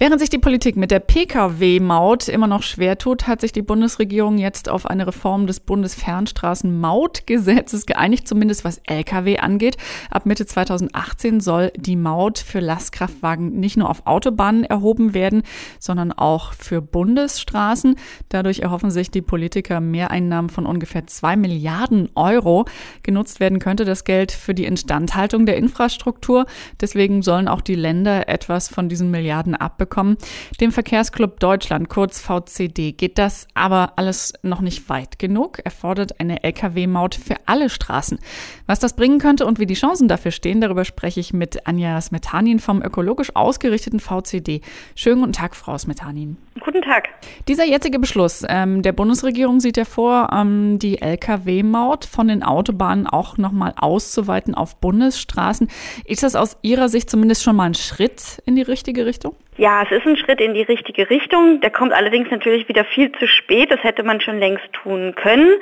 Während sich die Politik mit der Pkw-Maut immer noch schwer tut, hat sich die Bundesregierung jetzt auf eine Reform des Bundesfernstraßenmautgesetzes geeinigt, zumindest was Lkw angeht. Ab Mitte 2018 soll die Maut für Lastkraftwagen nicht nur auf Autobahnen erhoben werden, sondern auch für Bundesstraßen. Dadurch erhoffen sich die Politiker Mehreinnahmen von ungefähr zwei Milliarden Euro. Genutzt werden könnte das Geld für die Instandhaltung der Infrastruktur. Deswegen sollen auch die Länder etwas von diesen Milliarden abbekommen bekommen. Dem Verkehrsclub Deutschland, kurz VCD, geht das aber alles noch nicht weit genug. Er fordert eine Lkw-Maut für alle Straßen. Was das bringen könnte und wie die Chancen dafür stehen, darüber spreche ich mit Anja Smetanin vom ökologisch ausgerichteten VCD. Schönen guten Tag, Frau Smetanin. Guten Tag. Dieser jetzige Beschluss ähm, der Bundesregierung sieht ja vor, ähm, die Lkw-Maut von den Autobahnen auch nochmal auszuweiten auf Bundesstraßen. Ist das aus Ihrer Sicht zumindest schon mal ein Schritt in die richtige Richtung? Ja, es ist ein Schritt in die richtige Richtung. Der kommt allerdings natürlich wieder viel zu spät. Das hätte man schon längst tun können.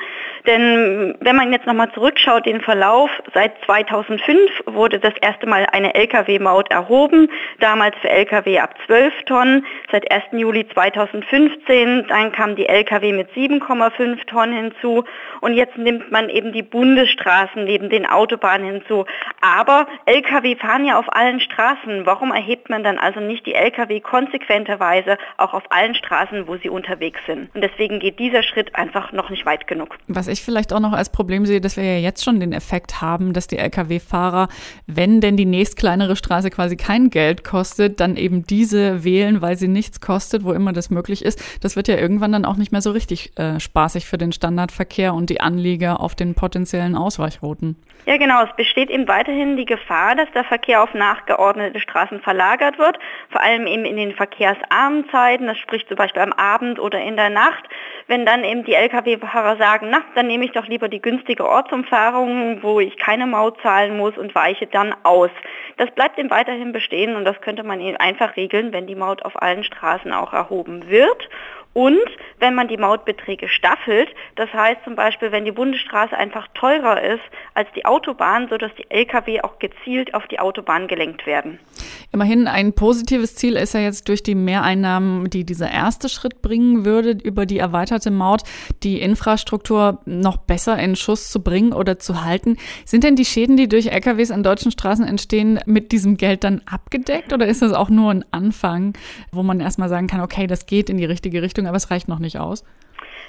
Denn wenn man jetzt nochmal zurückschaut, den Verlauf, seit 2005 wurde das erste Mal eine Lkw-Maut erhoben, damals für Lkw ab 12 Tonnen. Seit 1. Juli 2015, dann kam die Lkw mit 7,5 Tonnen hinzu und jetzt nimmt man eben die Bundesstraßen neben den Autobahnen hinzu. Aber Lkw fahren ja auf allen Straßen. Warum erhebt man dann also nicht die Lkw Lkw konsequenterweise auch auf allen Straßen, wo sie unterwegs sind. Und deswegen geht dieser Schritt einfach noch nicht weit genug. Was ich vielleicht auch noch als Problem sehe, dass wir ja jetzt schon den Effekt haben, dass die Lkw-Fahrer, wenn denn die nächst kleinere Straße quasi kein Geld kostet, dann eben diese wählen, weil sie nichts kostet, wo immer das möglich ist. Das wird ja irgendwann dann auch nicht mehr so richtig äh, spaßig für den Standardverkehr und die Anlieger auf den potenziellen Ausweichrouten. Ja, genau. Es besteht eben weiterhin die Gefahr, dass der Verkehr auf nachgeordnete Straßen verlagert wird, vor allem eben in den verkehrsarmen Zeiten, das spricht zum Beispiel am Abend oder in der Nacht, wenn dann eben die Lkw-Fahrer sagen, na, dann nehme ich doch lieber die günstige Ortsumfahrung, wo ich keine Maut zahlen muss und weiche dann aus. Das bleibt eben weiterhin bestehen und das könnte man eben einfach regeln, wenn die Maut auf allen Straßen auch erhoben wird und wenn man die Mautbeträge staffelt, das heißt zum Beispiel, wenn die Bundesstraße einfach teurer ist als die Autobahn, sodass die Lkw auch gezielt auf die Autobahn gelenkt werden. Immerhin ein positives Ziel ist ja jetzt durch die Mehreinnahmen, die dieser erste Schritt bringen würde, über die erweiterte Maut, die Infrastruktur noch besser in Schuss zu bringen oder zu halten. Sind denn die Schäden, die durch LKWs an deutschen Straßen entstehen, mit diesem Geld dann abgedeckt oder ist das auch nur ein Anfang, wo man erstmal sagen kann, okay, das geht in die richtige Richtung? aber es reicht noch nicht aus.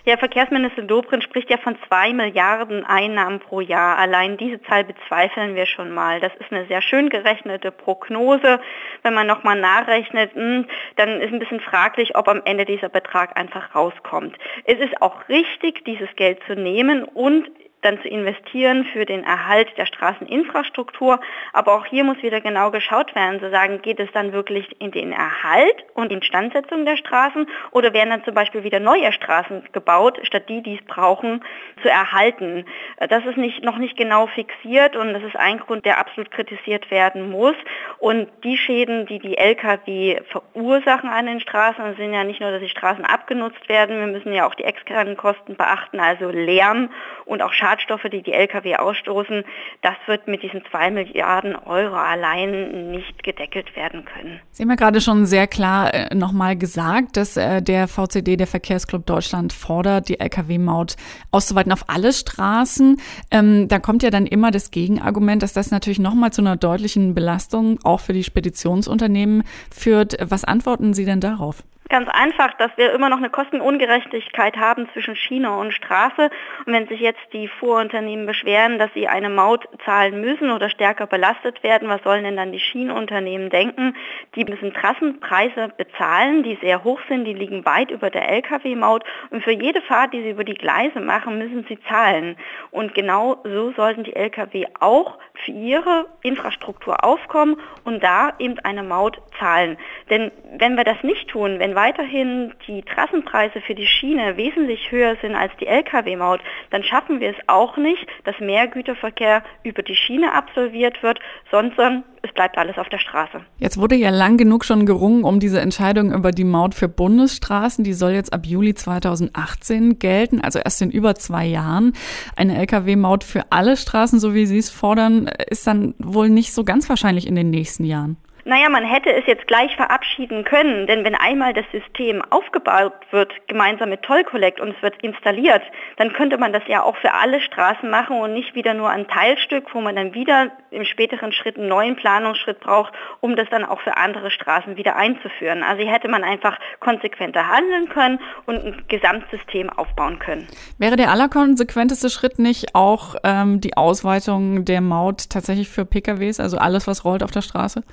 Ja, Verkehrsminister Dobrindt spricht ja von zwei Milliarden Einnahmen pro Jahr. Allein diese Zahl bezweifeln wir schon mal. Das ist eine sehr schön gerechnete Prognose. Wenn man nochmal nachrechnet, hm, dann ist ein bisschen fraglich, ob am Ende dieser Betrag einfach rauskommt. Es ist auch richtig, dieses Geld zu nehmen und dann zu investieren für den Erhalt der Straßeninfrastruktur. Aber auch hier muss wieder genau geschaut werden, zu sagen, geht es dann wirklich in den Erhalt und Instandsetzung der Straßen oder werden dann zum Beispiel wieder neue Straßen gebaut, statt die, die es brauchen, zu erhalten. Das ist nicht, noch nicht genau fixiert und das ist ein Grund, der absolut kritisiert werden muss. Und die Schäden, die die Lkw verursachen an den Straßen, sind ja nicht nur, dass die Straßen abgenutzt werden, wir müssen ja auch die externen Kosten beachten, also Lärm und auch Schaden Schadstoffe, die die Lkw ausstoßen, das wird mit diesen zwei Milliarden Euro allein nicht gedeckelt werden können. Sie haben ja gerade schon sehr klar äh, nochmal gesagt, dass äh, der VCD, der Verkehrsclub Deutschland, fordert, die Lkw-Maut auszuweiten auf alle Straßen. Ähm, da kommt ja dann immer das Gegenargument, dass das natürlich nochmal zu einer deutlichen Belastung auch für die Speditionsunternehmen führt. Was antworten Sie denn darauf? Ganz einfach, dass wir immer noch eine Kostenungerechtigkeit haben zwischen Schiene und Straße. Und wenn sich jetzt die Fuhrunternehmen beschweren, dass sie eine Maut zahlen müssen oder stärker belastet werden, was sollen denn dann die Schienenunternehmen denken? Die müssen Trassenpreise bezahlen, die sehr hoch sind, die liegen weit über der Lkw-Maut. Und für jede Fahrt, die sie über die Gleise machen, müssen sie zahlen. Und genau so sollten die Lkw auch für ihre Infrastruktur aufkommen und da eben eine Maut zahlen. Denn wenn wir das nicht tun, wenn weiterhin die Trassenpreise für die Schiene wesentlich höher sind als die Lkw-Maut, dann schaffen wir es auch nicht, dass mehr Güterverkehr über die Schiene absolviert wird, sondern es bleibt alles auf der Straße. Jetzt wurde ja lang genug schon gerungen um diese Entscheidung über die Maut für Bundesstraßen. Die soll jetzt ab Juli 2018 gelten, also erst in über zwei Jahren. Eine Lkw-Maut für alle Straßen, so wie Sie es fordern, ist dann wohl nicht so ganz wahrscheinlich in den nächsten Jahren. Naja, man hätte es jetzt gleich verabschieden können, denn wenn einmal das System aufgebaut wird, gemeinsam mit Toll Collect und es wird installiert, dann könnte man das ja auch für alle Straßen machen und nicht wieder nur ein Teilstück, wo man dann wieder im späteren Schritt einen neuen Planungsschritt braucht, um das dann auch für andere Straßen wieder einzuführen. Also hier hätte man einfach konsequenter handeln können und ein Gesamtsystem aufbauen können. Wäre der allerkonsequenteste Schritt nicht auch ähm, die Ausweitung der Maut tatsächlich für PKWs, also alles, was rollt auf der Straße?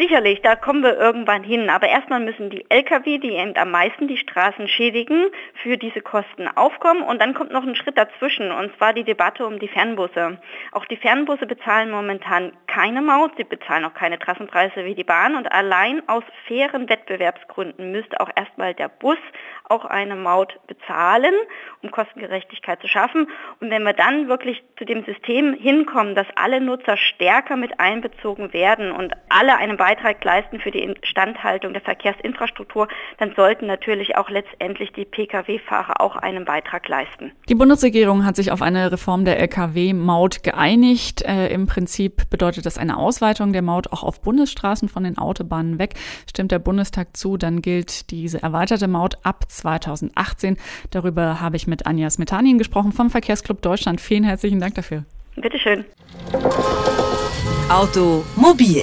Sicherlich, da kommen wir irgendwann hin. Aber erstmal müssen die Lkw, die eben am meisten die Straßen schädigen, für diese Kosten aufkommen. Und dann kommt noch ein Schritt dazwischen, und zwar die Debatte um die Fernbusse. Auch die Fernbusse bezahlen momentan keine Maut, sie bezahlen auch keine Trassenpreise wie die Bahn. Und allein aus fairen Wettbewerbsgründen müsste auch erstmal der Bus auch eine Maut bezahlen, um Kostengerechtigkeit zu schaffen. Und wenn wir dann wirklich zu dem System hinkommen, dass alle Nutzer stärker mit einbezogen werden und alle einen Beitrag leisten für die Instandhaltung der Verkehrsinfrastruktur, dann sollten natürlich auch letztendlich die Pkw-Fahrer auch einen Beitrag leisten. Die Bundesregierung hat sich auf eine Reform der Lkw-Maut geeinigt. Äh, Im Prinzip bedeutet das eine Ausweitung der Maut auch auf Bundesstraßen von den Autobahnen weg. Stimmt der Bundestag zu, dann gilt diese erweiterte Maut ab 2018. Darüber habe ich mit Anja Smetanin gesprochen vom Verkehrsclub Deutschland. Vielen herzlichen Dank dafür. Bitteschön. Automobil